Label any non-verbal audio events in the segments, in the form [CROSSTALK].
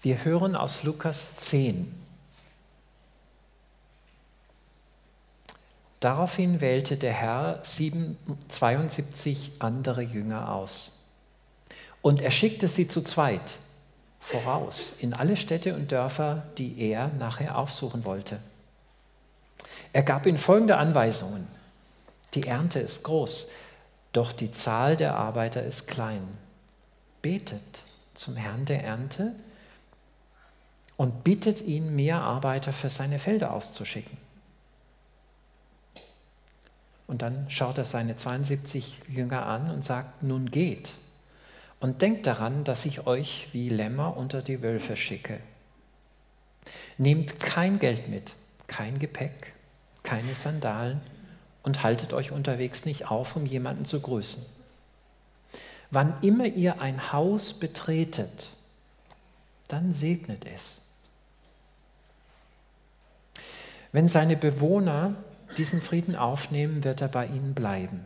Wir hören aus Lukas 10. Daraufhin wählte der Herr 72 andere Jünger aus. Und er schickte sie zu zweit voraus in alle Städte und Dörfer, die er nachher aufsuchen wollte. Er gab ihnen folgende Anweisungen. Die Ernte ist groß, doch die Zahl der Arbeiter ist klein. Betet zum Herrn der Ernte und bittet ihn, mehr Arbeiter für seine Felder auszuschicken. Und dann schaut er seine 72 Jünger an und sagt, nun geht und denkt daran, dass ich euch wie Lämmer unter die Wölfe schicke. Nehmt kein Geld mit, kein Gepäck, keine Sandalen und haltet euch unterwegs nicht auf, um jemanden zu grüßen. Wann immer ihr ein Haus betretet, dann segnet es. Wenn seine Bewohner diesen Frieden aufnehmen, wird er bei ihnen bleiben.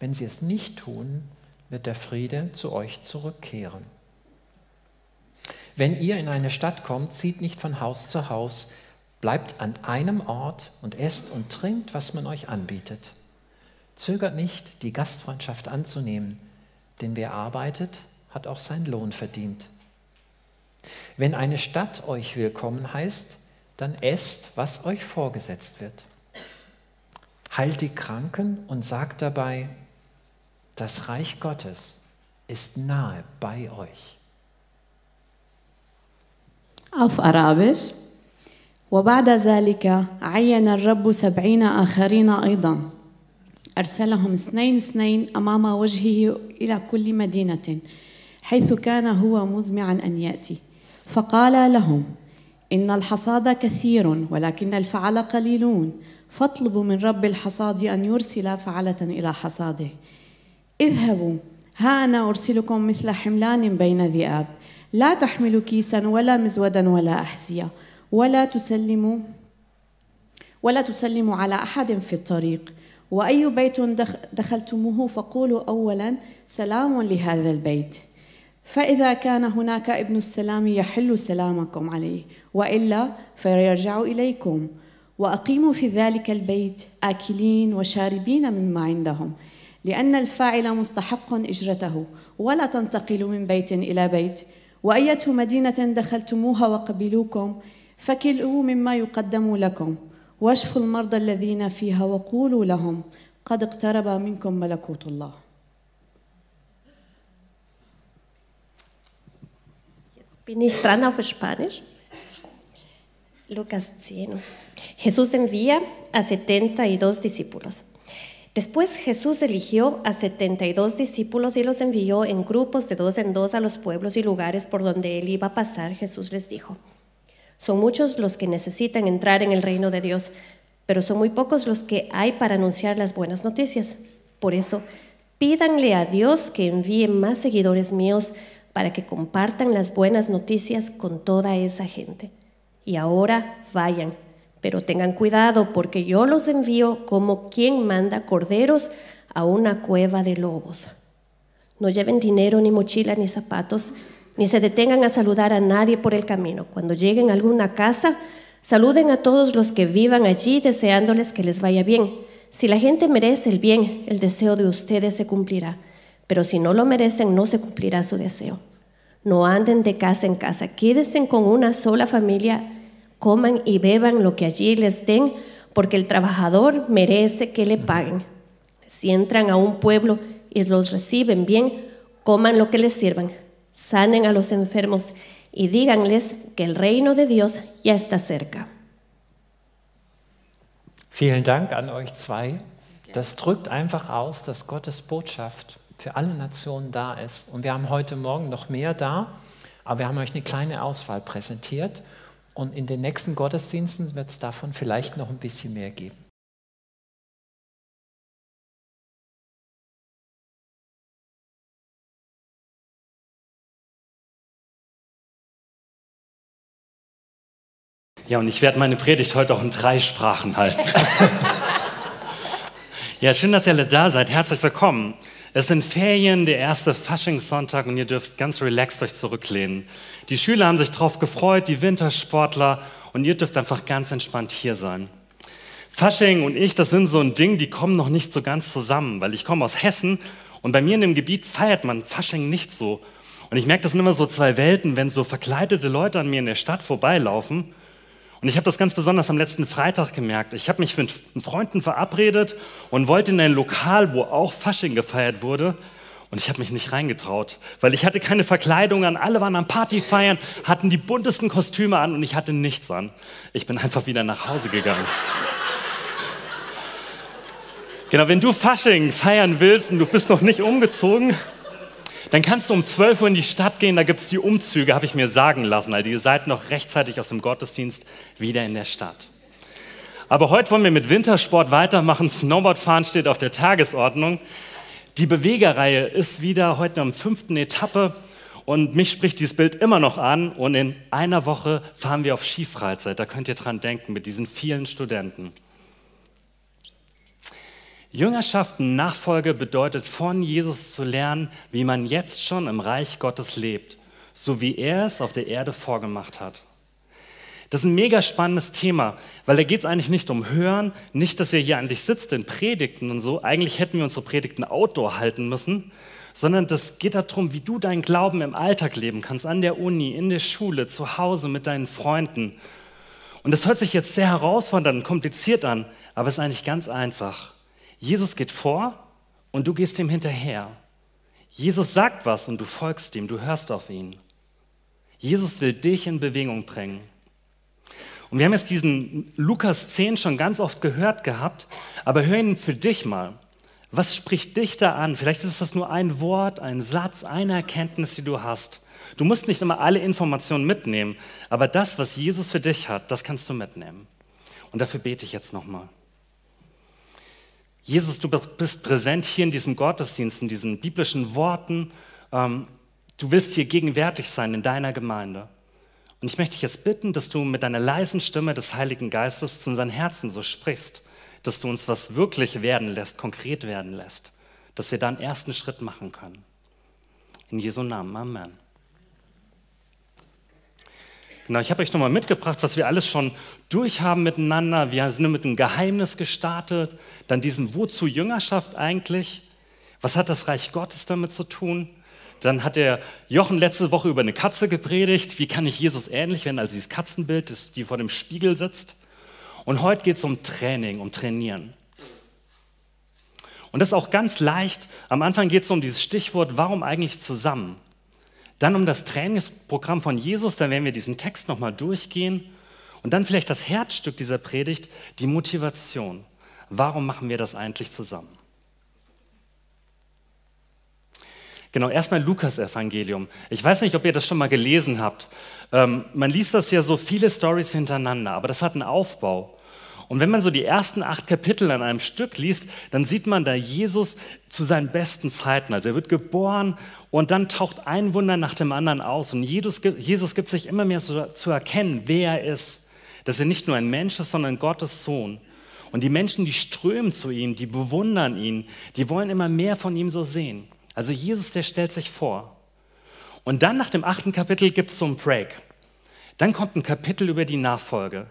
Wenn sie es nicht tun, wird der Friede zu euch zurückkehren. Wenn ihr in eine Stadt kommt, zieht nicht von Haus zu Haus, bleibt an einem Ort und esst und trinkt, was man euch anbietet. Zögert nicht, die Gastfreundschaft anzunehmen, denn wer arbeitet, hat auch seinen Lohn verdient. Wenn eine Stadt euch willkommen heißt, dann esst, was euch vorgesetzt wird. Heilt die Kranken und sagt dabei, das Reich Gottes ist nahe bei euch. Auf Arabisch. وبعد ذلك عين الرب سبعين آخرين أيضا أرسلهم اثنين اثنين أمام وجهه إلى كل مدينة حيث كان هو مزمعا أن يأتي فقال لهم إن الحصاد كثير ولكن الفعل قليلون فاطلبوا من رب الحصاد أن يرسل فعلة إلى حصاده. اذهبوا ها أنا أرسلكم مثل حملان بين ذئاب. لا تحملوا كيسا ولا مزودا ولا أحذية. ولا تسلموا ولا تسلموا على أحد في الطريق. وأي بيت دخلتموه فقولوا أولا سلام لهذا البيت. فإذا كان هناك ابن السلام يحل سلامكم عليه. وإلا فيرجع إليكم. وأقيموا في ذلك البيت آكلين وشاربين مما عندهم لأن الفاعل مستحق إجرته. ولا تنتقلوا من بيت إلى بيت. وأية مدينة دخلتموها وقبلوكم فكلوا مما يقدم لكم. واشفوا المرضى الذين فيها وقولوا لهم قد اقترب منكم ملكوت الله. Bin ich dran auf Spanisch? Lucas 10. Jesús envía a 72 discípulos. Después Jesús eligió a 72 discípulos y los envió en grupos de dos en dos a los pueblos y lugares por donde él iba a pasar. Jesús les dijo, son muchos los que necesitan entrar en el reino de Dios, pero son muy pocos los que hay para anunciar las buenas noticias. Por eso, pídanle a Dios que envíe más seguidores míos para que compartan las buenas noticias con toda esa gente. Y ahora vayan pero tengan cuidado porque yo los envío como quien manda corderos a una cueva de lobos. No lleven dinero, ni mochila, ni zapatos, ni se detengan a saludar a nadie por el camino. Cuando lleguen a alguna casa, saluden a todos los que vivan allí deseándoles que les vaya bien. Si la gente merece el bien, el deseo de ustedes se cumplirá, pero si no lo merecen, no se cumplirá su deseo. No anden de casa en casa, quédense con una sola familia coman y beban lo que allí les den, porque el trabajador merece que le paguen. Si entran a un pueblo y los reciben bien, coman lo que les sirvan, sanen a los enfermos y díganles que el reino de Dios ya está cerca. Vielen Dank an euch zwei. Das drückt einfach aus, dass Gottes Botschaft für alle Nationen da ist. Und wir haben heute Morgen noch mehr da, aber wir haben euch eine kleine Auswahl präsentiert. Und in den nächsten Gottesdiensten wird es davon vielleicht noch ein bisschen mehr geben. Ja, und ich werde meine Predigt heute auch in drei Sprachen halten. [LAUGHS] ja, schön, dass ihr alle da seid. Herzlich willkommen. Es sind Ferien, der erste Faschingssonntag und ihr dürft ganz relaxed euch zurücklehnen. Die Schüler haben sich darauf gefreut, die Wintersportler und ihr dürft einfach ganz entspannt hier sein. Fasching und ich, das sind so ein Ding, die kommen noch nicht so ganz zusammen, weil ich komme aus Hessen und bei mir in dem Gebiet feiert man Fasching nicht so. Und ich merke, das sind immer so zwei Welten, wenn so verkleidete Leute an mir in der Stadt vorbeilaufen. Und ich habe das ganz besonders am letzten Freitag gemerkt. Ich habe mich mit Freunden verabredet und wollte in ein Lokal, wo auch Fasching gefeiert wurde. Und ich habe mich nicht reingetraut, weil ich hatte keine Verkleidung an. Alle waren am Party feiern, hatten die buntesten Kostüme an und ich hatte nichts an. Ich bin einfach wieder nach Hause gegangen. Genau, wenn du Fasching feiern willst und du bist noch nicht umgezogen, dann kannst du um 12 Uhr in die Stadt gehen, da gibt es die Umzüge, habe ich mir sagen lassen. Also ihr seid noch rechtzeitig aus dem Gottesdienst wieder in der Stadt. Aber heute wollen wir mit Wintersport weitermachen. Snowboardfahren steht auf der Tagesordnung. Die Bewegerreihe ist wieder heute am fünften Etappe und mich spricht dieses Bild immer noch an. Und in einer Woche fahren wir auf Skifreizeit. Da könnt ihr dran denken mit diesen vielen Studenten. Jüngerschaft Nachfolge bedeutet von Jesus zu lernen, wie man jetzt schon im Reich Gottes lebt, so wie er es auf der Erde vorgemacht hat. Das ist ein mega spannendes Thema, weil da geht es eigentlich nicht um Hören, nicht, dass ihr hier eigentlich sitzt in Predigten und so. Eigentlich hätten wir unsere Predigten outdoor halten müssen, sondern das geht darum, wie du deinen Glauben im Alltag leben kannst, an der Uni, in der Schule, zu Hause mit deinen Freunden. Und das hört sich jetzt sehr herausfordernd und kompliziert an, aber es ist eigentlich ganz einfach. Jesus geht vor und du gehst ihm hinterher. Jesus sagt was und du folgst ihm, du hörst auf ihn. Jesus will dich in Bewegung bringen. Und wir haben jetzt diesen Lukas 10 schon ganz oft gehört gehabt, aber hör ihn für dich mal. Was spricht dich da an? Vielleicht ist das nur ein Wort, ein Satz, eine Erkenntnis, die du hast. Du musst nicht immer alle Informationen mitnehmen, aber das, was Jesus für dich hat, das kannst du mitnehmen. Und dafür bete ich jetzt nochmal. Jesus, du bist präsent hier in diesem Gottesdienst, in diesen biblischen Worten. Ähm, du willst hier gegenwärtig sein in deiner Gemeinde. Und ich möchte dich jetzt bitten, dass du mit deiner leisen Stimme des Heiligen Geistes zu unseren Herzen so sprichst, dass du uns was wirklich werden lässt, konkret werden lässt, dass wir da einen ersten Schritt machen können. In Jesu Namen, Amen. Genau, ich habe euch nochmal mitgebracht, was wir alles schon durchhaben miteinander. Wir sind mit einem Geheimnis gestartet, dann diesen Wozu Jüngerschaft eigentlich? Was hat das Reich Gottes damit zu tun? Dann hat der Jochen letzte Woche über eine Katze gepredigt. Wie kann ich Jesus ähnlich werden als dieses Katzenbild, das die vor dem Spiegel sitzt? Und heute geht es um Training, um Trainieren. Und das ist auch ganz leicht. Am Anfang geht es um dieses Stichwort, warum eigentlich zusammen? Dann um das Trainingsprogramm von Jesus, da werden wir diesen Text nochmal durchgehen. Und dann vielleicht das Herzstück dieser Predigt, die Motivation. Warum machen wir das eigentlich zusammen? Genau, erstmal Lukas Evangelium. Ich weiß nicht, ob ihr das schon mal gelesen habt. Ähm, man liest das ja so viele Stories hintereinander, aber das hat einen Aufbau. Und wenn man so die ersten acht Kapitel an einem Stück liest, dann sieht man da Jesus zu seinen besten Zeiten. Also er wird geboren und dann taucht ein Wunder nach dem anderen aus. Und Jesus, Jesus gibt sich immer mehr so zu erkennen, wer er ist. Dass er nicht nur ein Mensch ist, sondern Gottes Sohn. Und die Menschen, die strömen zu ihm, die bewundern ihn, die wollen immer mehr von ihm so sehen. Also Jesus, der stellt sich vor. Und dann nach dem achten Kapitel gibt es so einen Break. Dann kommt ein Kapitel über die Nachfolge.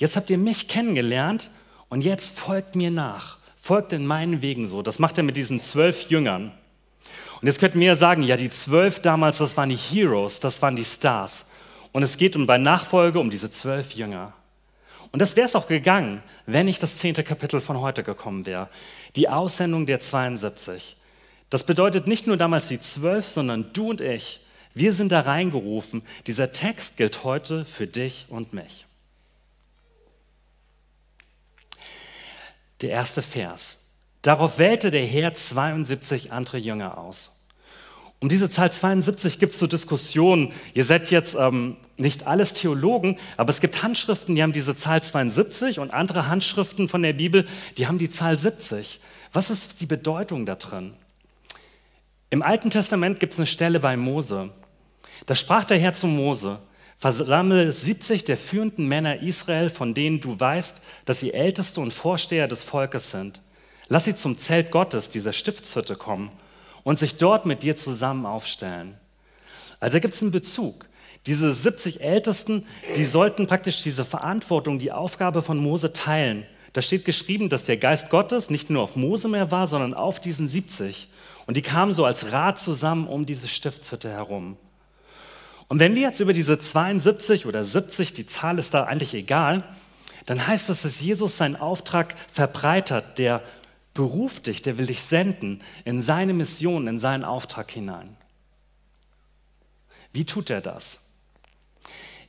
Jetzt habt ihr mich kennengelernt und jetzt folgt mir nach. Folgt in meinen Wegen so. Das macht er mit diesen zwölf Jüngern. Und jetzt könnten wir ja sagen, ja, die zwölf damals, das waren die Heroes, das waren die Stars. Und es geht um bei Nachfolge um diese zwölf Jünger. Und das wäre es auch gegangen, wenn nicht das zehnte Kapitel von heute gekommen wäre. Die Aussendung der 72. Das bedeutet nicht nur damals die zwölf, sondern du und ich. Wir sind da reingerufen. Dieser Text gilt heute für dich und mich. Der erste Vers. Darauf wählte der Herr 72 andere Jünger aus. Um diese Zahl 72 gibt es so Diskussionen. Ihr seid jetzt ähm, nicht alles Theologen, aber es gibt Handschriften, die haben diese Zahl 72 und andere Handschriften von der Bibel, die haben die Zahl 70. Was ist die Bedeutung da drin? Im Alten Testament gibt es eine Stelle bei Mose. Da sprach der Herr zu Mose, versammle 70 der führenden Männer Israel, von denen du weißt, dass sie Älteste und Vorsteher des Volkes sind. Lass sie zum Zelt Gottes, dieser Stiftshütte, kommen. und sich dort mit dir zusammen aufstellen. Also gibt es einen Bezug. Diese 70 Ältesten, die sollten praktisch diese Verantwortung, die Aufgabe von Mose teilen. Da steht geschrieben, dass der Geist Gottes nicht nur auf Mose mehr war, sondern auf diesen 70. Und die kamen so als Rat zusammen um diese Stiftshütte herum. Und wenn wir jetzt über diese 72 oder 70, die Zahl ist da eigentlich egal, dann heißt das, dass Jesus seinen Auftrag verbreitert, der beruft dich, der will dich senden in seine Mission, in seinen Auftrag hinein. Wie tut er das?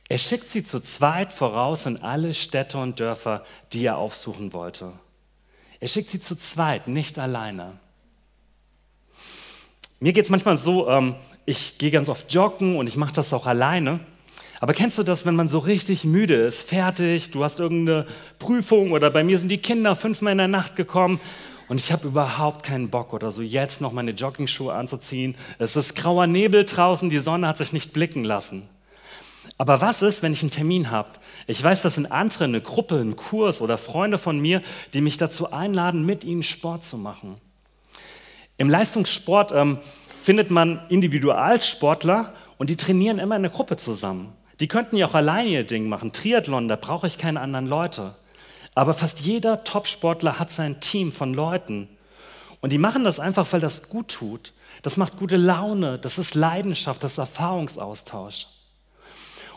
Er schickt sie zu zweit voraus in alle Städte und Dörfer, die er aufsuchen wollte. Er schickt sie zu zweit, nicht alleine. Mir geht es manchmal so, ähm, ich gehe ganz oft joggen und ich mache das auch alleine. Aber kennst du das, wenn man so richtig müde ist, fertig, du hast irgendeine Prüfung oder bei mir sind die Kinder fünfmal in der Nacht gekommen und ich habe überhaupt keinen Bock oder so jetzt noch meine Joggingschuhe anzuziehen. Es ist grauer Nebel draußen, die Sonne hat sich nicht blicken lassen. Aber was ist, wenn ich einen Termin habe? Ich weiß, das sind andere, eine Gruppe, ein Kurs oder Freunde von mir, die mich dazu einladen, mit ihnen Sport zu machen. Im Leistungssport ähm, findet man Individualsportler und die trainieren immer in der Gruppe zusammen. Die könnten ja auch alleine ihr Ding machen. Triathlon, da brauche ich keine anderen Leute. Aber fast jeder Topsportler hat sein Team von Leuten. Und die machen das einfach, weil das gut tut. Das macht gute Laune, das ist Leidenschaft, das ist Erfahrungsaustausch.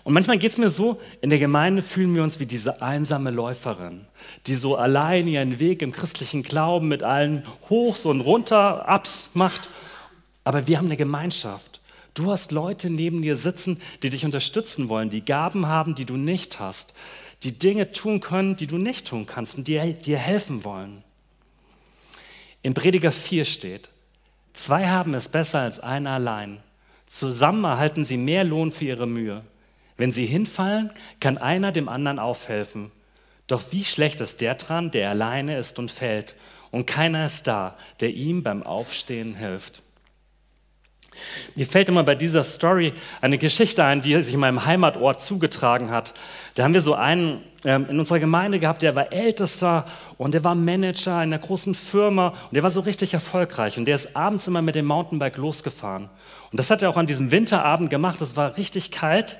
Und manchmal geht es mir so, in der Gemeinde fühlen wir uns wie diese einsame Läuferin, die so allein ihren Weg im christlichen Glauben mit allen Hochs und Runter, Ups macht. Aber wir haben eine Gemeinschaft. Du hast Leute neben dir sitzen, die dich unterstützen wollen, die Gaben haben, die du nicht hast, die Dinge tun können, die du nicht tun kannst und die dir helfen wollen. In Prediger 4 steht, zwei haben es besser als einer allein. Zusammen erhalten sie mehr Lohn für ihre Mühe. Wenn sie hinfallen, kann einer dem anderen aufhelfen. Doch wie schlecht ist der dran, der alleine ist und fällt, und keiner ist da, der ihm beim Aufstehen hilft. Mir fällt immer bei dieser Story eine Geschichte ein, die sich in meinem Heimatort zugetragen hat. Da haben wir so einen ähm, in unserer Gemeinde gehabt, der war Ältester und der war Manager in einer großen Firma und der war so richtig erfolgreich und der ist abends immer mit dem Mountainbike losgefahren. Und das hat er auch an diesem Winterabend gemacht. Es war richtig kalt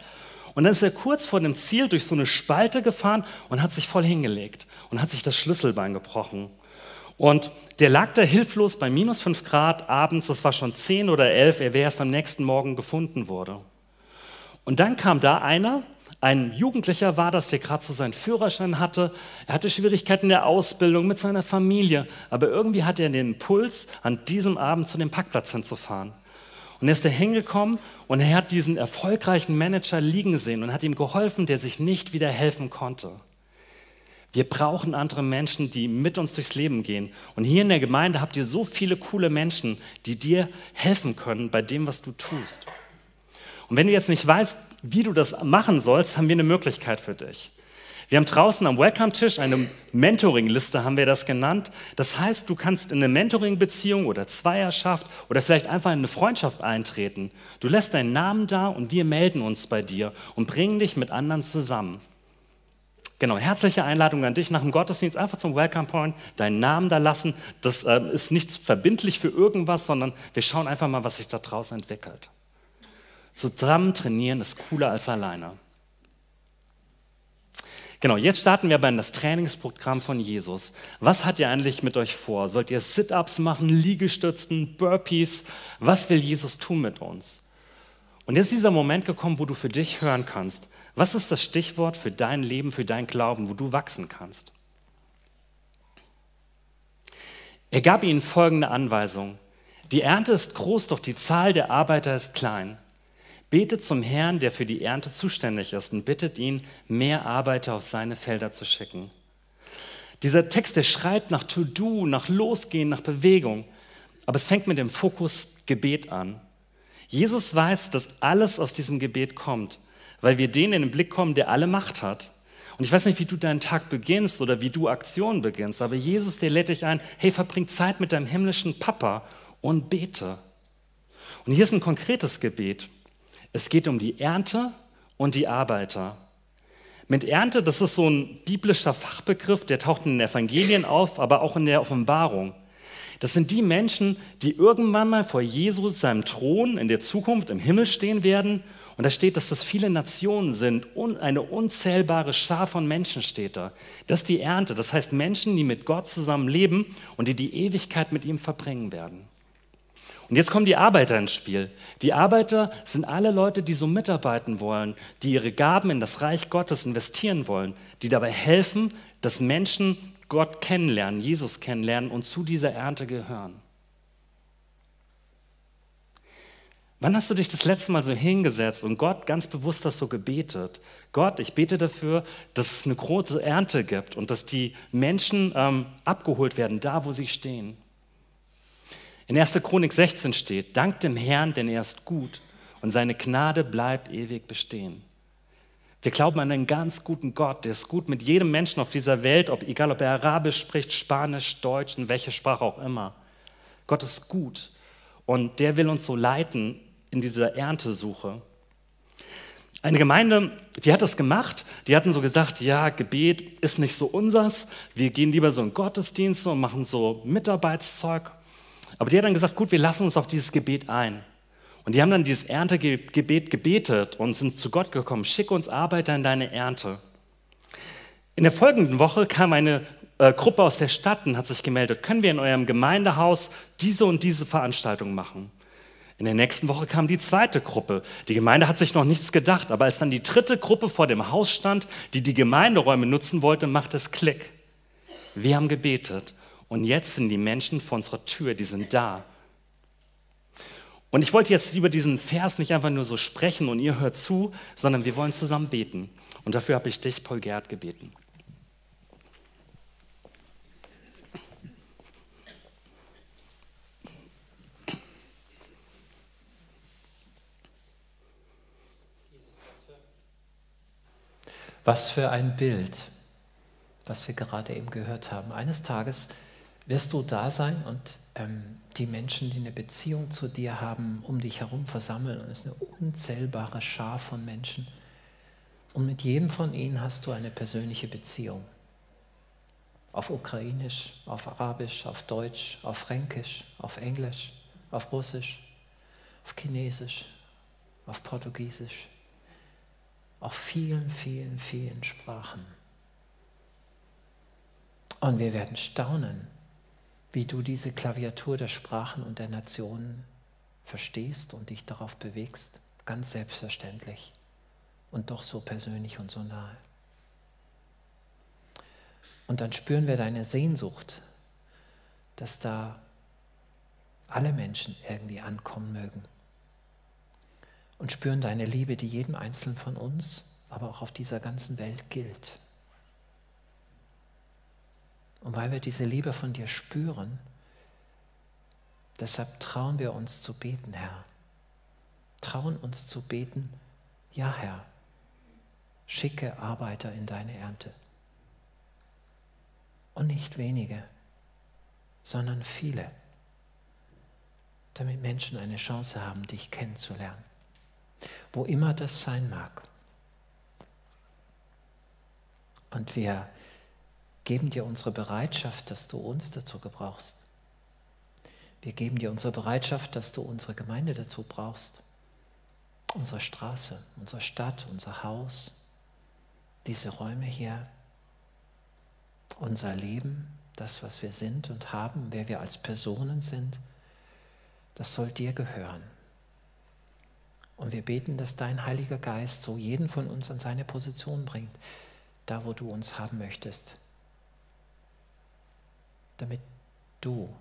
und dann ist er kurz vor dem Ziel durch so eine Spalte gefahren und hat sich voll hingelegt und hat sich das Schlüsselbein gebrochen. Und der lag da hilflos bei minus 5 Grad abends, das war schon 10 oder 11, er wäre erst am nächsten Morgen gefunden wurde. Und dann kam da einer, ein Jugendlicher war das, der gerade so seinen Führerschein hatte. Er hatte Schwierigkeiten in der Ausbildung mit seiner Familie, aber irgendwie hatte er den Impuls, an diesem Abend zu dem Parkplatz hinzufahren. Und er ist da hingekommen und er hat diesen erfolgreichen Manager liegen sehen und hat ihm geholfen, der sich nicht wieder helfen konnte. Wir brauchen andere Menschen, die mit uns durchs Leben gehen. Und hier in der Gemeinde habt ihr so viele coole Menschen, die dir helfen können bei dem, was du tust. Und wenn du jetzt nicht weißt, wie du das machen sollst, haben wir eine Möglichkeit für dich. Wir haben draußen am Welcome-Tisch eine Mentoring-Liste, haben wir das genannt. Das heißt, du kannst in eine Mentoring-Beziehung oder Zweierschaft oder vielleicht einfach in eine Freundschaft eintreten. Du lässt deinen Namen da und wir melden uns bei dir und bringen dich mit anderen zusammen. Genau, herzliche Einladung an dich nach dem Gottesdienst, einfach zum Welcome Point, deinen Namen da lassen. Das äh, ist nichts verbindlich für irgendwas, sondern wir schauen einfach mal, was sich da draußen entwickelt. Zusammen trainieren ist cooler als alleine. Genau, jetzt starten wir aber in das Trainingsprogramm von Jesus. Was hat ihr eigentlich mit euch vor? Sollt ihr Sit-ups machen, Liegestützen, Burpees? Was will Jesus tun mit uns? Und jetzt ist dieser Moment gekommen, wo du für dich hören kannst. Was ist das Stichwort für dein Leben, für dein Glauben, wo du wachsen kannst? Er gab ihnen folgende Anweisung. Die Ernte ist groß, doch die Zahl der Arbeiter ist klein. Betet zum Herrn, der für die Ernte zuständig ist, und bittet ihn, mehr Arbeiter auf seine Felder zu schicken. Dieser Text, der schreit nach To-Do, nach Losgehen, nach Bewegung. Aber es fängt mit dem Fokus Gebet an. Jesus weiß, dass alles aus diesem Gebet kommt, weil wir den in den Blick kommen, der alle Macht hat. Und ich weiß nicht, wie du deinen Tag beginnst oder wie du Aktionen beginnst, aber Jesus, der lädt dich ein, hey, verbring Zeit mit deinem himmlischen Papa und bete. Und hier ist ein konkretes Gebet. Es geht um die Ernte und die Arbeiter. Mit Ernte, das ist so ein biblischer Fachbegriff, der taucht in den Evangelien auf, aber auch in der Offenbarung. Das sind die Menschen, die irgendwann mal vor Jesus, seinem Thron in der Zukunft im Himmel stehen werden. Und da steht, dass das viele Nationen sind und eine unzählbare Schar von Menschen steht da. Das ist die Ernte. Das heißt Menschen, die mit Gott zusammen leben und die die Ewigkeit mit ihm verbringen werden. Und jetzt kommen die Arbeiter ins Spiel. Die Arbeiter sind alle Leute, die so mitarbeiten wollen, die ihre Gaben in das Reich Gottes investieren wollen, die dabei helfen, dass Menschen Gott kennenlernen, Jesus kennenlernen und zu dieser Ernte gehören. Wann hast du dich das letzte Mal so hingesetzt und Gott ganz bewusst das so gebetet? Gott, ich bete dafür, dass es eine große Ernte gibt und dass die Menschen ähm, abgeholt werden, da wo sie stehen. In 1. Chronik 16 steht, dank dem Herrn, denn er ist gut und seine Gnade bleibt ewig bestehen. Wir glauben an einen ganz guten Gott, der ist gut mit jedem Menschen auf dieser Welt, ob, egal ob er Arabisch spricht, Spanisch, Deutsch, in welche Sprache auch immer. Gott ist gut und der will uns so leiten in dieser Erntesuche. Eine Gemeinde, die hat das gemacht, die hatten so gesagt, ja, Gebet ist nicht so unsers, wir gehen lieber so in Gottesdienste und machen so Mitarbeitszeug aber die hat dann gesagt, gut, wir lassen uns auf dieses Gebet ein. Und die haben dann dieses Erntegebet gebetet und sind zu Gott gekommen, schick uns Arbeiter in deine Ernte. In der folgenden Woche kam eine äh, Gruppe aus der Stadt und hat sich gemeldet, können wir in eurem Gemeindehaus diese und diese Veranstaltung machen? In der nächsten Woche kam die zweite Gruppe. Die Gemeinde hat sich noch nichts gedacht, aber als dann die dritte Gruppe vor dem Haus stand, die die Gemeinderäume nutzen wollte, machte es Klick. Wir haben gebetet und jetzt sind die Menschen vor unserer Tür, die sind da. Und ich wollte jetzt über diesen Vers nicht einfach nur so sprechen und ihr hört zu, sondern wir wollen zusammen beten. Und dafür habe ich dich, Paul Gerd, gebeten. Was für ein Bild, was wir gerade eben gehört haben. Eines Tages wirst du da sein und ähm, die Menschen, die eine Beziehung zu dir haben, um dich herum versammeln. Und es ist eine unzählbare Schar von Menschen. Und mit jedem von ihnen hast du eine persönliche Beziehung. Auf Ukrainisch, auf Arabisch, auf Deutsch, auf Fränkisch, auf Englisch, auf Russisch, auf Chinesisch, auf Portugiesisch, auf vielen, vielen, vielen Sprachen. Und wir werden staunen, wie du diese Klaviatur der Sprachen und der Nationen verstehst und dich darauf bewegst, ganz selbstverständlich und doch so persönlich und so nahe. Und dann spüren wir deine Sehnsucht, dass da alle Menschen irgendwie ankommen mögen. Und spüren deine Liebe, die jedem Einzelnen von uns, aber auch auf dieser ganzen Welt gilt. Und weil wir diese Liebe von dir spüren, deshalb trauen wir uns zu beten, Herr. Trauen uns zu beten, ja Herr, schicke Arbeiter in deine Ernte. Und nicht wenige, sondern viele, damit Menschen eine Chance haben, dich kennenzulernen, wo immer das sein mag. Und wir geben dir unsere Bereitschaft, dass du uns dazu gebrauchst. Wir geben dir unsere Bereitschaft, dass du unsere Gemeinde dazu brauchst. Unsere Straße, unsere Stadt, unser Haus, diese Räume hier, unser Leben, das, was wir sind und haben, wer wir als Personen sind, das soll dir gehören. Und wir beten, dass dein Heiliger Geist so jeden von uns an seine Position bringt, da wo du uns haben möchtest damit du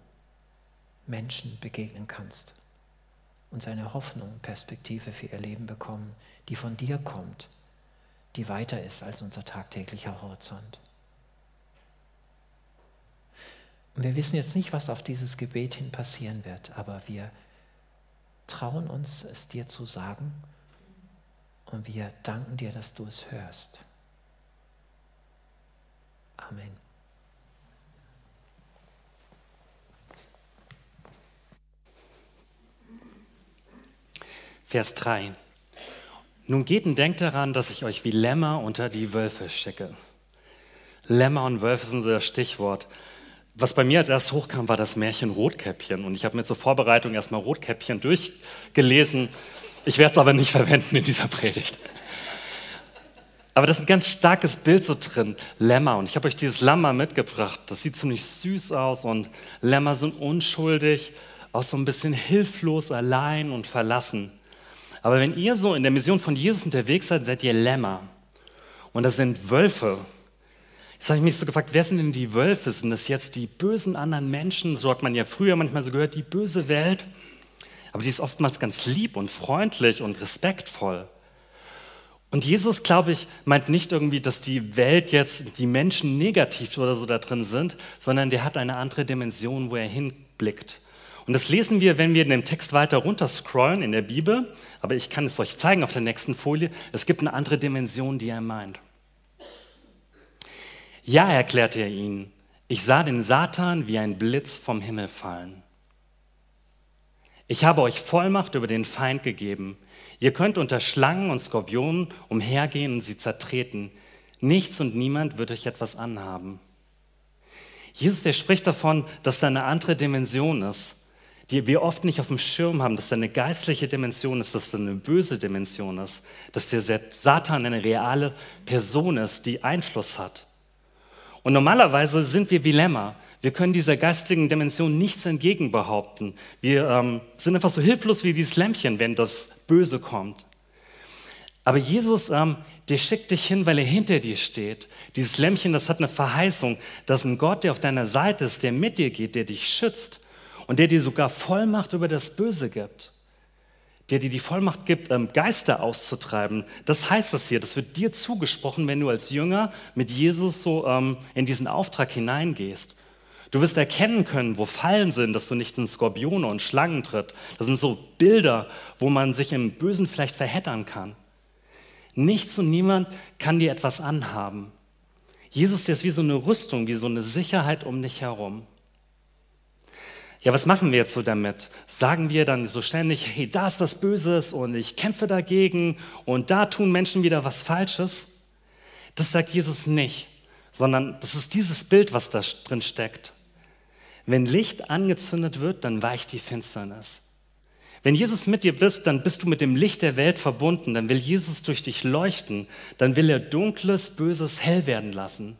Menschen begegnen kannst und seine Hoffnung, Perspektive für ihr Leben bekommen, die von dir kommt, die weiter ist als unser tagtäglicher Horizont. Und wir wissen jetzt nicht, was auf dieses Gebet hin passieren wird, aber wir trauen uns, es dir zu sagen und wir danken dir, dass du es hörst. Amen. Vers 3. Nun geht und denkt daran, dass ich euch wie Lämmer unter die Wölfe schicke. Lämmer und Wölfe sind so das Stichwort. Was bei mir als erst hochkam, war das Märchen Rotkäppchen. Und ich habe mir zur Vorbereitung erstmal Rotkäppchen durchgelesen. Ich werde es aber nicht [LAUGHS] verwenden in dieser Predigt. Aber das ist ein ganz starkes Bild so drin. Lämmer. Und ich habe euch dieses Lamm mitgebracht. Das sieht ziemlich süß aus und Lämmer sind unschuldig, auch so ein bisschen hilflos, allein und verlassen. Aber wenn ihr so in der Mission von Jesus unterwegs seid, seid ihr Lämmer. Und das sind Wölfe. Jetzt habe ich mich so gefragt, wer sind denn die Wölfe? Sind das jetzt die bösen anderen Menschen? So hat man ja früher manchmal so gehört, die böse Welt. Aber die ist oftmals ganz lieb und freundlich und respektvoll. Und Jesus, glaube ich, meint nicht irgendwie, dass die Welt jetzt, die Menschen negativ oder so da drin sind, sondern der hat eine andere Dimension, wo er hinblickt. Und das lesen wir, wenn wir in dem Text weiter runter scrollen in der Bibel, aber ich kann es euch zeigen auf der nächsten Folie. Es gibt eine andere Dimension, die er meint. Ja, erklärte er ihnen, ich sah den Satan wie ein Blitz vom Himmel fallen. Ich habe euch Vollmacht über den Feind gegeben. Ihr könnt unter Schlangen und Skorpionen umhergehen und sie zertreten. Nichts und niemand wird euch etwas anhaben. Jesus, der spricht davon, dass da eine andere Dimension ist, die wir oft nicht auf dem Schirm haben, dass da eine geistliche Dimension ist, dass da eine böse Dimension ist, dass der Satan eine reale Person ist, die Einfluss hat. Und normalerweise sind wir wie Lämmer. Wir können dieser geistigen Dimension nichts entgegenbehaupten. Wir ähm, sind einfach so hilflos wie dieses Lämpchen, wenn das Böse kommt. Aber Jesus, ähm, der schickt dich hin, weil er hinter dir steht. Dieses Lämpchen, das hat eine Verheißung, dass ein Gott, der auf deiner Seite ist, der mit dir geht, der dich schützt und der dir sogar Vollmacht über das Böse gibt. Der dir die Vollmacht gibt, ähm, Geister auszutreiben. Das heißt das hier, das wird dir zugesprochen, wenn du als Jünger mit Jesus so ähm, in diesen Auftrag hineingehst. Du wirst erkennen können, wo Fallen sind, dass du nicht in Skorpione und Schlangen tritt. Das sind so Bilder, wo man sich im Bösen vielleicht verheddern kann. Nichts und niemand kann dir etwas anhaben. Jesus, der ist wie so eine Rüstung, wie so eine Sicherheit um dich herum. Ja, was machen wir jetzt so damit? Sagen wir dann so ständig, hey, da ist was Böses und ich kämpfe dagegen und da tun Menschen wieder was Falsches? Das sagt Jesus nicht, sondern das ist dieses Bild, was da drin steckt. Wenn Licht angezündet wird, dann weicht die Finsternis. Wenn Jesus mit dir bist, dann bist du mit dem Licht der Welt verbunden, dann will Jesus durch dich leuchten, dann will er dunkles, böses hell werden lassen.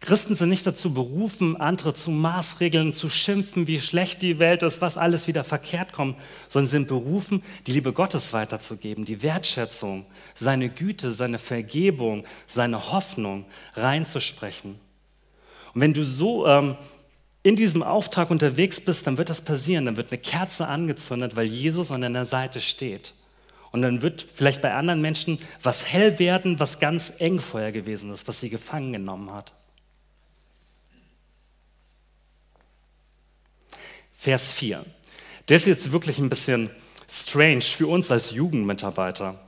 Christen sind nicht dazu berufen, andere zu maßregeln, zu schimpfen, wie schlecht die Welt ist, was alles wieder verkehrt kommt, sondern sind berufen, die Liebe Gottes weiterzugeben, die Wertschätzung, seine Güte, seine Vergebung, seine Hoffnung reinzusprechen. Und wenn du so ähm, in diesem Auftrag unterwegs bist, dann wird das passieren. Dann wird eine Kerze angezündet, weil Jesus an deiner Seite steht. Und dann wird vielleicht bei anderen Menschen was hell werden, was ganz eng vorher gewesen ist, was sie gefangen genommen hat. Vers 4. Der ist jetzt wirklich ein bisschen strange für uns als Jugendmitarbeiter.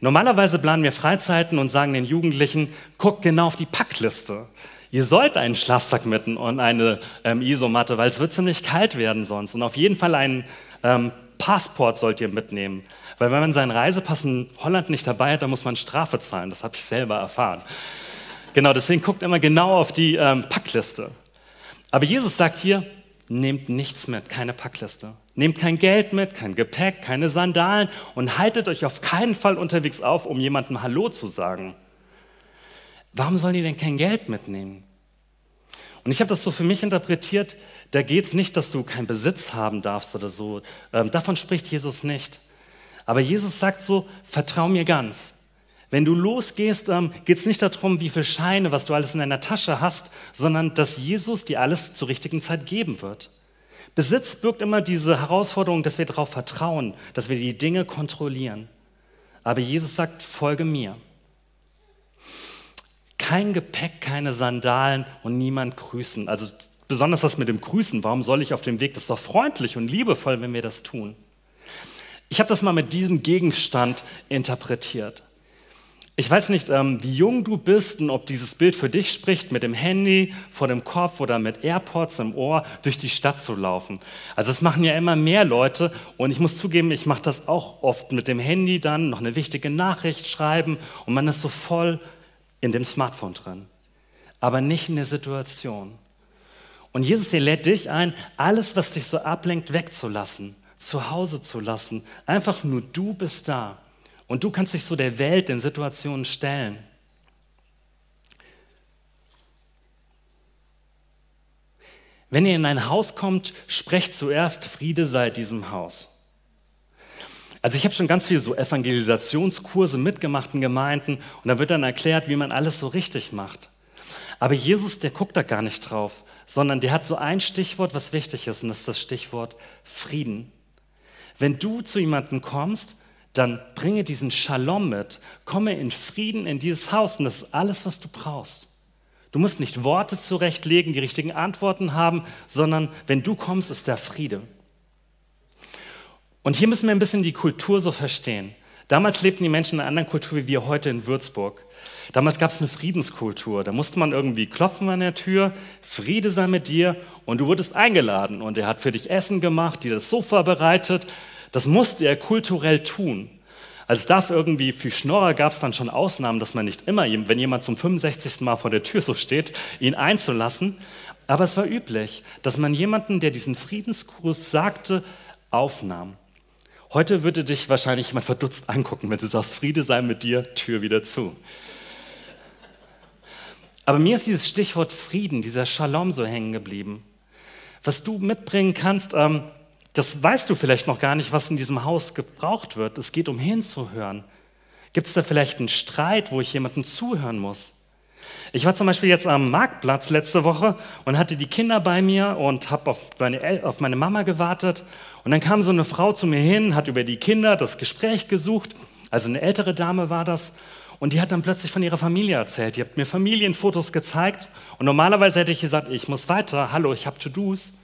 Normalerweise planen wir Freizeiten und sagen den Jugendlichen, guck genau auf die Packliste. Ihr sollt einen Schlafsack mitten und eine ähm, Isomatte, weil es wird ziemlich kalt werden sonst. Und auf jeden Fall ein ähm, Passport sollt ihr mitnehmen. Weil wenn man seinen Reisepass in Holland nicht dabei hat, dann muss man Strafe zahlen. Das habe ich selber erfahren. Genau, deswegen guckt immer genau auf die ähm, Packliste. Aber Jesus sagt hier, nehmt nichts mit, keine Packliste. Nehmt kein Geld mit, kein Gepäck, keine Sandalen und haltet euch auf keinen Fall unterwegs auf, um jemandem Hallo zu sagen. Warum sollen die denn kein Geld mitnehmen? Und ich habe das so für mich interpretiert, da geht es nicht, dass du keinen Besitz haben darfst oder so. Ähm, davon spricht Jesus nicht. Aber Jesus sagt so, vertrau mir ganz. Wenn du losgehst, ähm, geht es nicht darum, wie viele Scheine, was du alles in deiner Tasche hast, sondern dass Jesus dir alles zur richtigen Zeit geben wird. Besitz birgt immer diese Herausforderung, dass wir darauf vertrauen, dass wir die Dinge kontrollieren. Aber Jesus sagt, folge mir. Kein Gepäck, keine Sandalen und niemand grüßen. Also besonders das mit dem Grüßen. Warum soll ich auf dem Weg? Das ist doch freundlich und liebevoll, wenn wir das tun. Ich habe das mal mit diesem Gegenstand interpretiert. Ich weiß nicht, ähm, wie jung du bist und ob dieses Bild für dich spricht, mit dem Handy vor dem Kopf oder mit AirPods im Ohr durch die Stadt zu laufen. Also das machen ja immer mehr Leute und ich muss zugeben, ich mache das auch oft mit dem Handy dann, noch eine wichtige Nachricht schreiben und man ist so voll in dem Smartphone drin, aber nicht in der Situation. Und Jesus, der lädt dich ein, alles, was dich so ablenkt, wegzulassen, zu Hause zu lassen. Einfach nur du bist da. Und du kannst dich so der Welt, den Situationen stellen. Wenn ihr in ein Haus kommt, sprecht zuerst, Friede sei diesem Haus. Also ich habe schon ganz viele so Evangelisationskurse mitgemacht in Gemeinden und da wird dann erklärt, wie man alles so richtig macht. Aber Jesus, der guckt da gar nicht drauf, sondern der hat so ein Stichwort, was wichtig ist, und das ist das Stichwort Frieden. Wenn du zu jemandem kommst, dann bringe diesen Shalom mit, komme in Frieden in dieses Haus und das ist alles, was du brauchst. Du musst nicht Worte zurechtlegen, die richtigen Antworten haben, sondern wenn du kommst, ist der Friede. Und hier müssen wir ein bisschen die Kultur so verstehen. Damals lebten die Menschen in einer anderen Kultur wie wir heute in Würzburg. Damals gab es eine Friedenskultur. Da musste man irgendwie klopfen an der Tür, Friede sei mit dir und du wurdest eingeladen. Und er hat für dich Essen gemacht, dir das Sofa bereitet. Das musste er kulturell tun. Also es darf irgendwie, für Schnorrer gab es dann schon Ausnahmen, dass man nicht immer, wenn jemand zum 65. Mal vor der Tür so steht, ihn einzulassen. Aber es war üblich, dass man jemanden, der diesen Friedensgruß sagte, aufnahm. Heute würde dich wahrscheinlich jemand verdutzt angucken, wenn du sagst, Friede sei mit dir, Tür wieder zu. Aber mir ist dieses Stichwort Frieden, dieser Shalom so hängen geblieben. Was du mitbringen kannst, ähm, das weißt du vielleicht noch gar nicht, was in diesem Haus gebraucht wird. Es geht um hinzuhören. Gibt es da vielleicht einen Streit, wo ich jemandem zuhören muss? Ich war zum Beispiel jetzt am Marktplatz letzte Woche und hatte die Kinder bei mir und habe auf meine, auf meine Mama gewartet. Und dann kam so eine Frau zu mir hin, hat über die Kinder das Gespräch gesucht. Also eine ältere Dame war das. Und die hat dann plötzlich von ihrer Familie erzählt. Die hat mir Familienfotos gezeigt. Und normalerweise hätte ich gesagt, ich muss weiter. Hallo, ich habe To-Dos.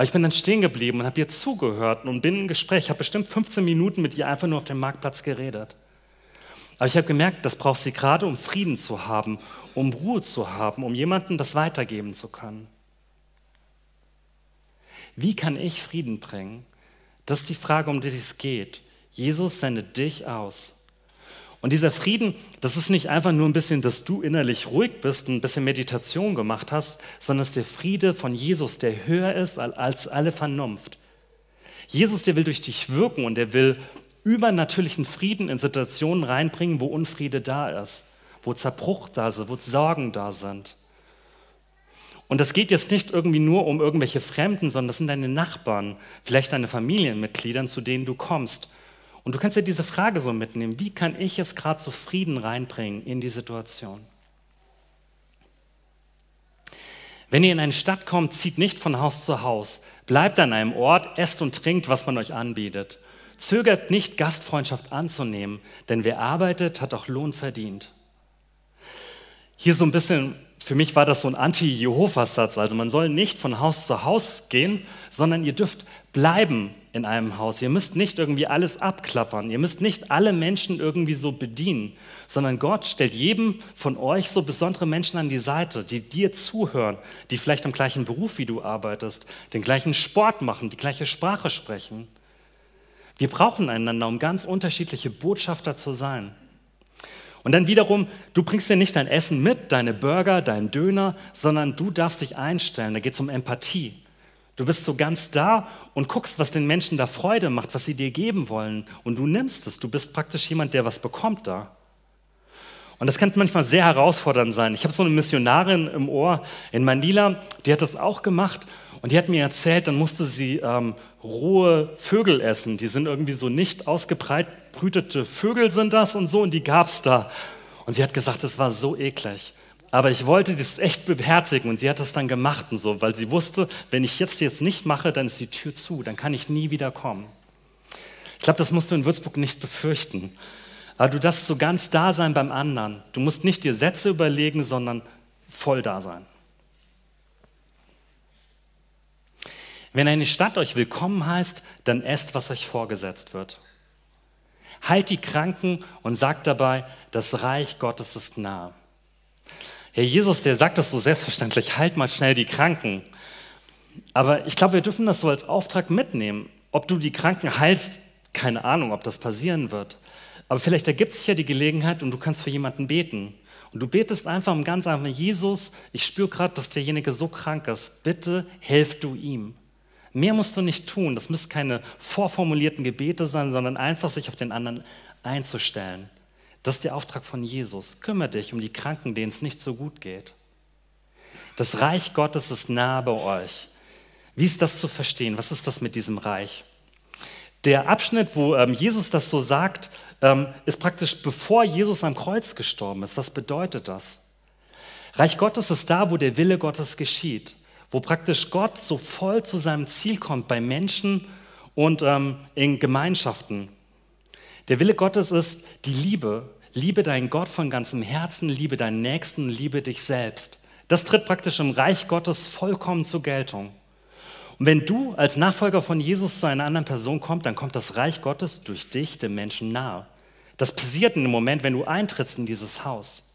Aber ich bin dann stehen geblieben und habe ihr zugehört und bin im Gespräch. Ich habe bestimmt 15 Minuten mit ihr einfach nur auf dem Marktplatz geredet. Aber ich habe gemerkt, das braucht sie gerade, um Frieden zu haben, um Ruhe zu haben, um jemandem das weitergeben zu können. Wie kann ich Frieden bringen? Das ist die Frage, um die es geht. Jesus sendet dich aus. Und dieser Frieden, das ist nicht einfach nur ein bisschen, dass du innerlich ruhig bist, ein bisschen Meditation gemacht hast, sondern es ist der Friede von Jesus, der höher ist als alle Vernunft. Jesus, der will durch dich wirken und der will übernatürlichen Frieden in Situationen reinbringen, wo Unfriede da ist, wo Zerbruch da ist, wo Sorgen da sind. Und das geht jetzt nicht irgendwie nur um irgendwelche Fremden, sondern das sind deine Nachbarn, vielleicht deine Familienmitglieder, zu denen du kommst. Und du kannst dir diese Frage so mitnehmen, wie kann ich es gerade zu Frieden reinbringen in die Situation? Wenn ihr in eine Stadt kommt, zieht nicht von Haus zu Haus, bleibt an einem Ort, esst und trinkt, was man euch anbietet. Zögert nicht, Gastfreundschaft anzunehmen, denn wer arbeitet, hat auch Lohn verdient. Hier so ein bisschen für mich war das so ein Anti-Jehovas-Satz. Also man soll nicht von Haus zu Haus gehen, sondern ihr dürft bleiben in einem Haus. Ihr müsst nicht irgendwie alles abklappern. Ihr müsst nicht alle Menschen irgendwie so bedienen, sondern Gott stellt jedem von euch so besondere Menschen an die Seite, die dir zuhören, die vielleicht am gleichen Beruf wie du arbeitest, den gleichen Sport machen, die gleiche Sprache sprechen. Wir brauchen einander, um ganz unterschiedliche Botschafter zu sein. Und dann wiederum, du bringst dir nicht dein Essen mit, deine Burger, deinen Döner, sondern du darfst dich einstellen. Da geht es um Empathie. Du bist so ganz da und guckst, was den Menschen da Freude macht, was sie dir geben wollen. Und du nimmst es. Du bist praktisch jemand, der was bekommt da. Und das kann manchmal sehr herausfordernd sein. Ich habe so eine Missionarin im Ohr in Manila, die hat das auch gemacht und die hat mir erzählt, dann musste sie ähm, rohe Vögel essen. Die sind irgendwie so nicht ausgebreitete Vögel sind das und so und die gab es da. Und sie hat gesagt, es war so eklig. Aber ich wollte das echt beherzigen und sie hat das dann gemacht und so, weil sie wusste, wenn ich jetzt jetzt nicht mache, dann ist die Tür zu, dann kann ich nie wieder kommen. Ich glaube, das musst du in Würzburg nicht befürchten. Aber du darfst so ganz da sein beim anderen. Du musst nicht dir Sätze überlegen, sondern voll da sein. Wenn eine Stadt euch willkommen heißt, dann esst, was euch vorgesetzt wird. Heilt die Kranken und sagt dabei, das Reich Gottes ist nah. Herr Jesus, der sagt das so selbstverständlich, halt mal schnell die Kranken. Aber ich glaube, wir dürfen das so als Auftrag mitnehmen. Ob du die Kranken heilst, keine Ahnung, ob das passieren wird. Aber vielleicht ergibt sich ja die Gelegenheit und du kannst für jemanden beten. Und du betest einfach im ganz einfach, Jesus, ich spüre gerade, dass derjenige so krank ist. Bitte hilf du ihm. Mehr musst du nicht tun. Das müssen keine vorformulierten Gebete sein, sondern einfach sich auf den anderen einzustellen. Das ist der Auftrag von Jesus. Kümmere dich um die Kranken, denen es nicht so gut geht. Das Reich Gottes ist nah bei euch. Wie ist das zu verstehen? Was ist das mit diesem Reich? Der Abschnitt, wo ähm, Jesus das so sagt, ähm, ist praktisch bevor Jesus am Kreuz gestorben ist. Was bedeutet das? Reich Gottes ist da, wo der Wille Gottes geschieht, wo praktisch Gott so voll zu seinem Ziel kommt bei Menschen und ähm, in Gemeinschaften. Der Wille Gottes ist die Liebe. Liebe deinen Gott von ganzem Herzen, liebe deinen Nächsten, liebe dich selbst. Das tritt praktisch im Reich Gottes vollkommen zur Geltung. Und wenn du als Nachfolger von Jesus zu einer anderen Person kommst, dann kommt das Reich Gottes durch dich dem Menschen nahe. Das passiert in dem Moment, wenn du eintrittst in dieses Haus.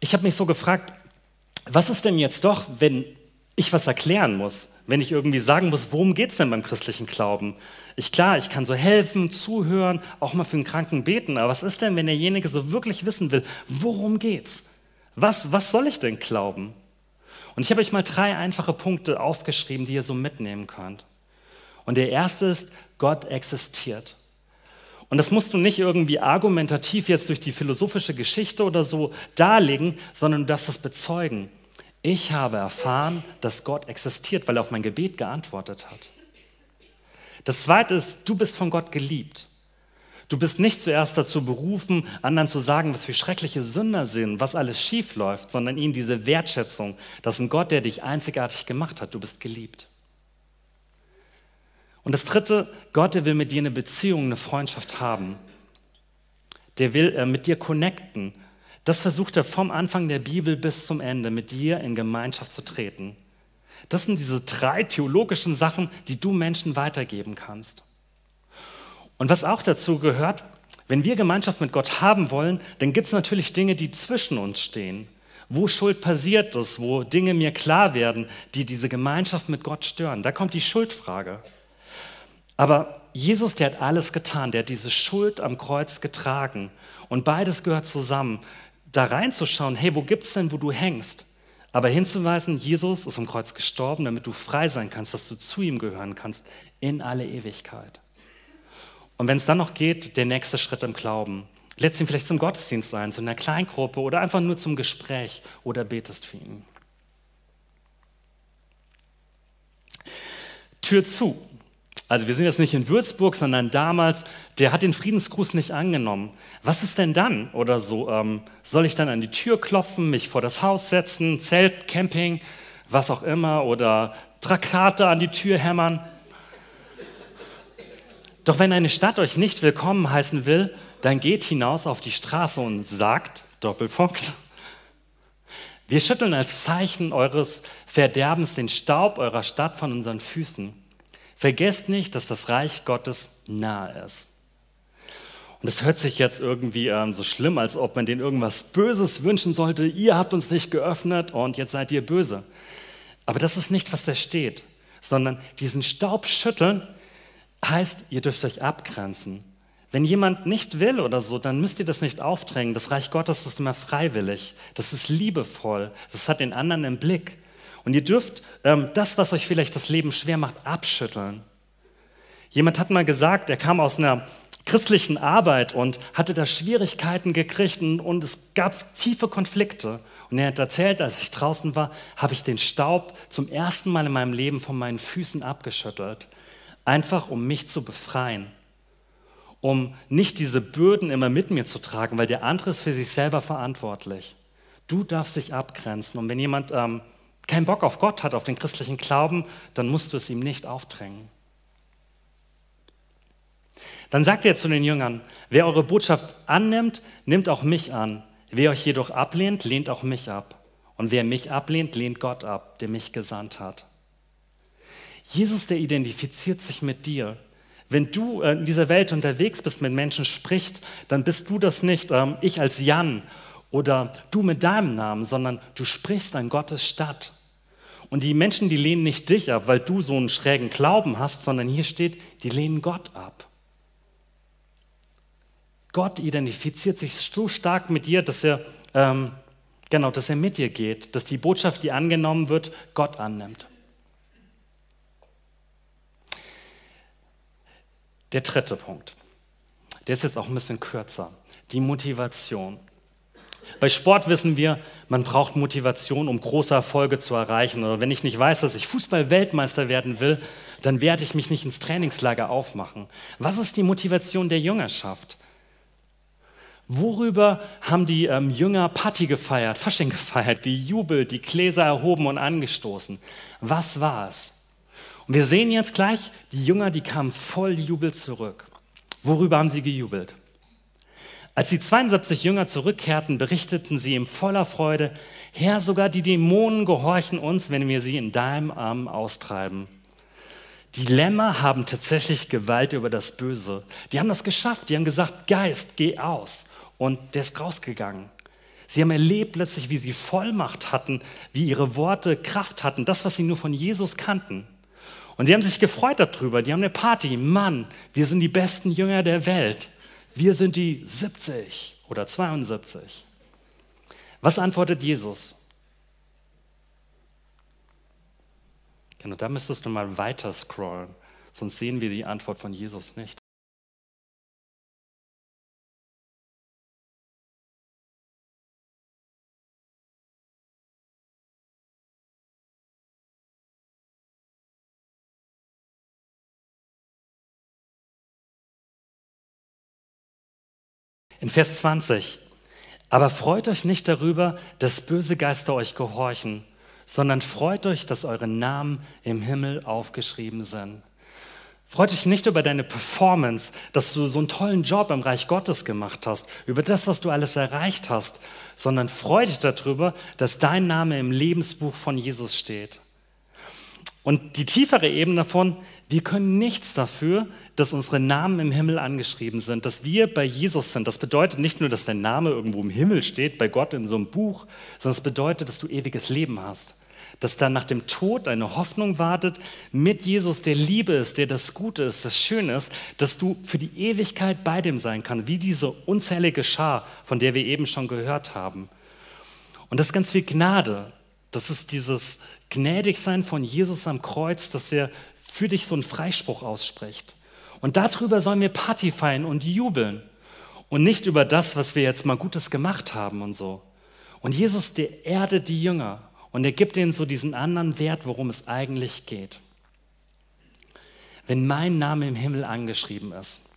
Ich habe mich so gefragt, was ist denn jetzt doch, wenn ich was erklären muss, wenn ich irgendwie sagen muss, worum geht es denn beim christlichen Glauben? Ich klar, ich kann so helfen, zuhören, auch mal für einen Kranken beten, aber was ist denn, wenn derjenige so wirklich wissen will, worum geht's? Was, was soll ich denn glauben? Und ich habe euch mal drei einfache Punkte aufgeschrieben, die ihr so mitnehmen könnt. Und der erste ist, Gott existiert. Und das musst du nicht irgendwie argumentativ jetzt durch die philosophische Geschichte oder so darlegen, sondern du darfst es bezeugen. Ich habe erfahren, dass Gott existiert, weil er auf mein Gebet geantwortet hat. Das zweite ist, du bist von Gott geliebt. Du bist nicht zuerst dazu berufen, anderen zu sagen, was für schreckliche Sünder sind, was alles schief läuft, sondern ihnen diese Wertschätzung, dass ein Gott, der dich einzigartig gemacht hat, du bist geliebt. Und das dritte, Gott, der will mit dir eine Beziehung, eine Freundschaft haben. Der will äh, mit dir connecten. Das versucht er vom Anfang der Bibel bis zum Ende, mit dir in Gemeinschaft zu treten. Das sind diese drei theologischen Sachen, die du Menschen weitergeben kannst. Und was auch dazu gehört, wenn wir Gemeinschaft mit Gott haben wollen, dann gibt es natürlich Dinge, die zwischen uns stehen. Wo Schuld passiert ist, wo Dinge mir klar werden, die diese Gemeinschaft mit Gott stören. Da kommt die Schuldfrage. Aber Jesus, der hat alles getan, der hat diese Schuld am Kreuz getragen. Und beides gehört zusammen. Da reinzuschauen, hey, wo gibt es denn, wo du hängst? Aber hinzuweisen, Jesus ist am Kreuz gestorben, damit du frei sein kannst, dass du zu ihm gehören kannst in alle Ewigkeit. Und wenn es dann noch geht, der nächste Schritt im Glauben. Lädst ihn vielleicht zum Gottesdienst ein, zu einer Kleingruppe oder einfach nur zum Gespräch oder betest für ihn. Tür zu. Also wir sind jetzt nicht in Würzburg, sondern damals, der hat den Friedensgruß nicht angenommen. Was ist denn dann oder so? Ähm, soll ich dann an die Tür klopfen, mich vor das Haus setzen, Zelt, Camping, was auch immer oder Trakate an die Tür hämmern? Doch wenn eine Stadt euch nicht willkommen heißen will, dann geht hinaus auf die Straße und sagt, Doppelpunkt, wir schütteln als Zeichen eures Verderbens den Staub eurer Stadt von unseren Füßen. Vergesst nicht, dass das Reich Gottes nahe ist. Und es hört sich jetzt irgendwie ähm, so schlimm, als ob man denen irgendwas Böses wünschen sollte. Ihr habt uns nicht geöffnet und jetzt seid ihr böse. Aber das ist nicht, was da steht, sondern diesen Staub schütteln heißt, ihr dürft euch abgrenzen. Wenn jemand nicht will oder so, dann müsst ihr das nicht aufdrängen. Das Reich Gottes ist immer freiwillig. Das ist liebevoll. Das hat den anderen im Blick. Und ihr dürft ähm, das, was euch vielleicht das Leben schwer macht, abschütteln. Jemand hat mal gesagt, er kam aus einer christlichen Arbeit und hatte da Schwierigkeiten gekriegt und, und es gab tiefe Konflikte. Und er hat erzählt, als ich draußen war, habe ich den Staub zum ersten Mal in meinem Leben von meinen Füßen abgeschüttelt einfach um mich zu befreien, um nicht diese Bürden immer mit mir zu tragen, weil der andere ist für sich selber verantwortlich. Du darfst dich abgrenzen und wenn jemand ähm, keinen Bock auf Gott hat, auf den christlichen Glauben, dann musst du es ihm nicht aufdrängen. Dann sagt er zu den Jüngern, wer eure Botschaft annimmt, nimmt auch mich an. Wer euch jedoch ablehnt, lehnt auch mich ab. Und wer mich ablehnt, lehnt Gott ab, der mich gesandt hat. Jesus, der identifiziert sich mit dir. Wenn du äh, in dieser Welt unterwegs bist, mit Menschen sprichst, dann bist du das nicht, ähm, ich als Jan oder du mit deinem Namen, sondern du sprichst an Gottes Stadt. Und die Menschen, die lehnen nicht dich ab, weil du so einen schrägen Glauben hast, sondern hier steht, die lehnen Gott ab. Gott identifiziert sich so stark mit dir, dass er, ähm, genau, dass er mit dir geht, dass die Botschaft, die angenommen wird, Gott annimmt. Der dritte Punkt, der ist jetzt auch ein bisschen kürzer, die Motivation. Bei Sport wissen wir, man braucht Motivation, um große Erfolge zu erreichen. Oder wenn ich nicht weiß, dass ich Fußball-Weltmeister werden will, dann werde ich mich nicht ins Trainingslager aufmachen. Was ist die Motivation der Jüngerschaft? Worüber haben die ähm, Jünger Party gefeiert, Fasching gefeiert, gejubelt, die Gläser erhoben und angestoßen? Was war es? Und wir sehen jetzt gleich, die Jünger, die kamen voll Jubel zurück. Worüber haben sie gejubelt? Als die 72 Jünger zurückkehrten, berichteten sie ihm voller Freude, Herr, sogar die Dämonen gehorchen uns, wenn wir sie in deinem Arm austreiben. Die Lämmer haben tatsächlich Gewalt über das Böse. Die haben das geschafft. Die haben gesagt, Geist, geh aus. Und der ist rausgegangen. Sie haben erlebt letztlich, wie sie Vollmacht hatten, wie ihre Worte Kraft hatten, das, was sie nur von Jesus kannten. Und sie haben sich gefreut darüber. Die haben eine Party. Mann, wir sind die besten Jünger der Welt. Wir sind die 70 oder 72. Was antwortet Jesus? Genau, da müsstest du mal weiter scrollen, sonst sehen wir die Antwort von Jesus nicht. In Vers 20. Aber freut euch nicht darüber, dass böse Geister euch gehorchen, sondern freut euch, dass eure Namen im Himmel aufgeschrieben sind. Freut euch nicht über deine Performance, dass du so einen tollen Job im Reich Gottes gemacht hast, über das, was du alles erreicht hast, sondern freu dich darüber, dass dein Name im Lebensbuch von Jesus steht. Und die tiefere Ebene davon, wir können nichts dafür, dass unsere Namen im Himmel angeschrieben sind, dass wir bei Jesus sind. Das bedeutet nicht nur, dass dein Name irgendwo im Himmel steht, bei Gott in so einem Buch, sondern es bedeutet, dass du ewiges Leben hast. Dass dann nach dem Tod eine Hoffnung wartet, mit Jesus, der Liebe ist, der das Gute ist, das Schöne ist, dass du für die Ewigkeit bei dem sein kannst, wie diese unzählige Schar, von der wir eben schon gehört haben. Und das ist ganz viel Gnade. Das ist dieses Gnädigsein von Jesus am Kreuz, dass er für dich so einen Freispruch ausspricht. Und darüber sollen wir Party feiern und jubeln. Und nicht über das, was wir jetzt mal Gutes gemacht haben und so. Und Jesus, der erdet die Jünger und er gibt ihnen so diesen anderen Wert, worum es eigentlich geht. Wenn mein Name im Himmel angeschrieben ist,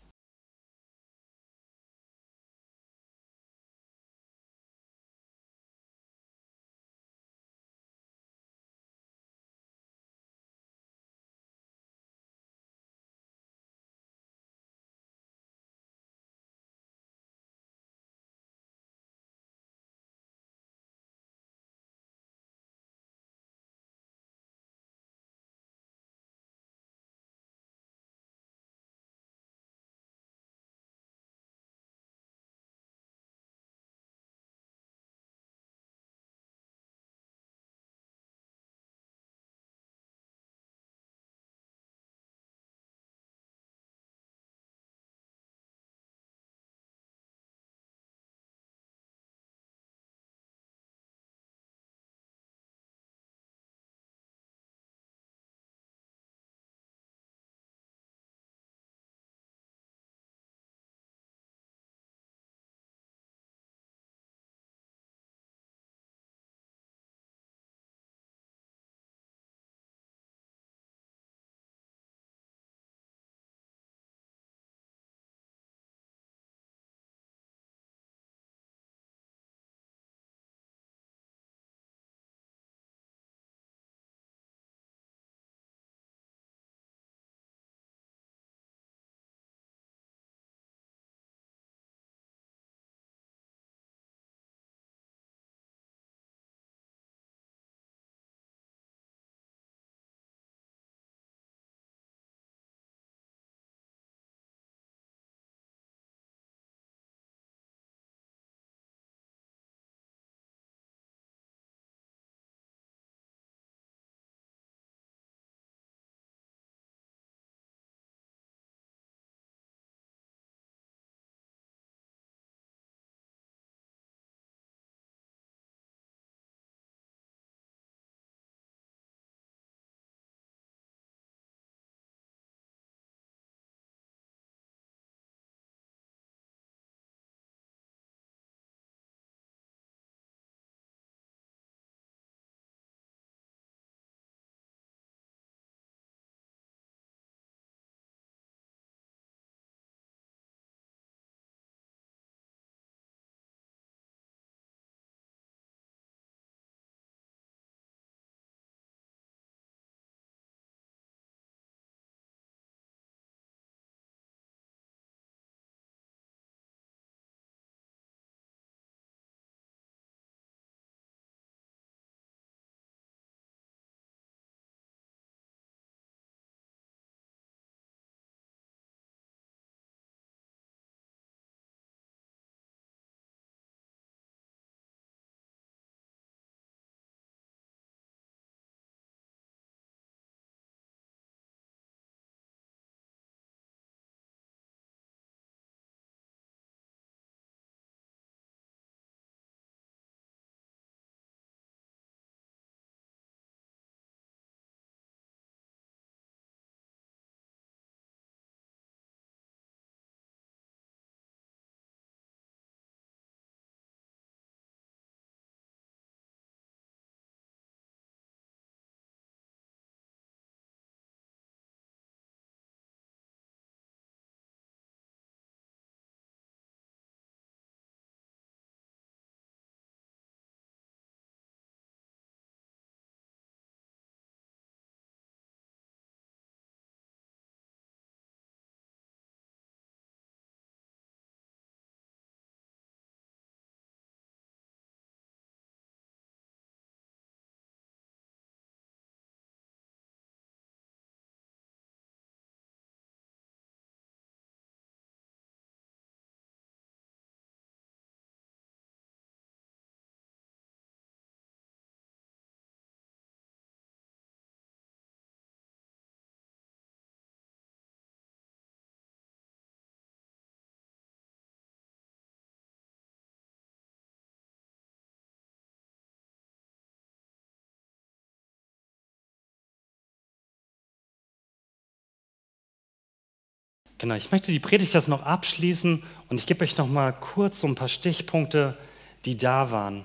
Genau, ich möchte die Predigt das noch abschließen und ich gebe euch noch mal kurz so ein paar Stichpunkte, die da waren.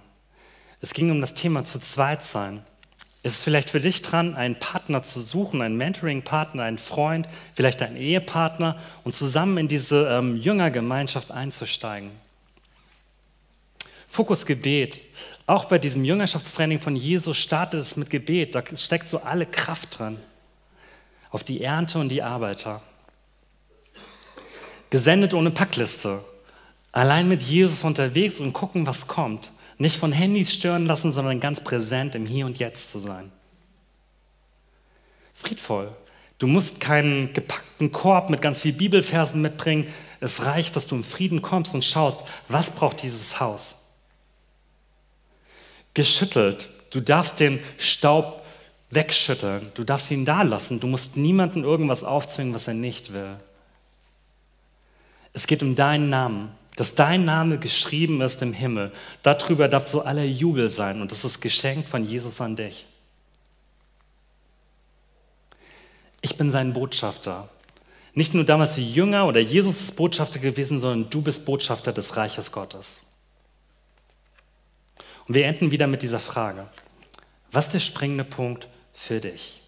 Es ging um das Thema zu zweit sein. Ist es vielleicht für dich dran, einen Partner zu suchen, einen Mentoring-Partner, einen Freund, vielleicht einen Ehepartner und zusammen in diese ähm, Jüngergemeinschaft einzusteigen? Fokus Gebet. Auch bei diesem Jüngerschaftstraining von Jesus startet es mit Gebet. Da steckt so alle Kraft dran. Auf die Ernte und die Arbeiter. Gesendet ohne Packliste. Allein mit Jesus unterwegs und gucken, was kommt. Nicht von Handys stören lassen, sondern ganz präsent im Hier und Jetzt zu sein. Friedvoll. Du musst keinen gepackten Korb mit ganz viel Bibelversen mitbringen. Es reicht, dass du im Frieden kommst und schaust, was braucht dieses Haus. Geschüttelt. Du darfst den Staub wegschütteln. Du darfst ihn da lassen. Du musst niemandem irgendwas aufzwingen, was er nicht will. Es geht um deinen Namen, dass dein Name geschrieben ist im Himmel. Darüber darf so aller Jubel sein und das ist geschenkt von Jesus an dich. Ich bin sein Botschafter. Nicht nur damals wie Jünger oder Jesus ist Botschafter gewesen, sondern du bist Botschafter des Reiches Gottes. Und wir enden wieder mit dieser Frage. Was ist der springende Punkt für dich?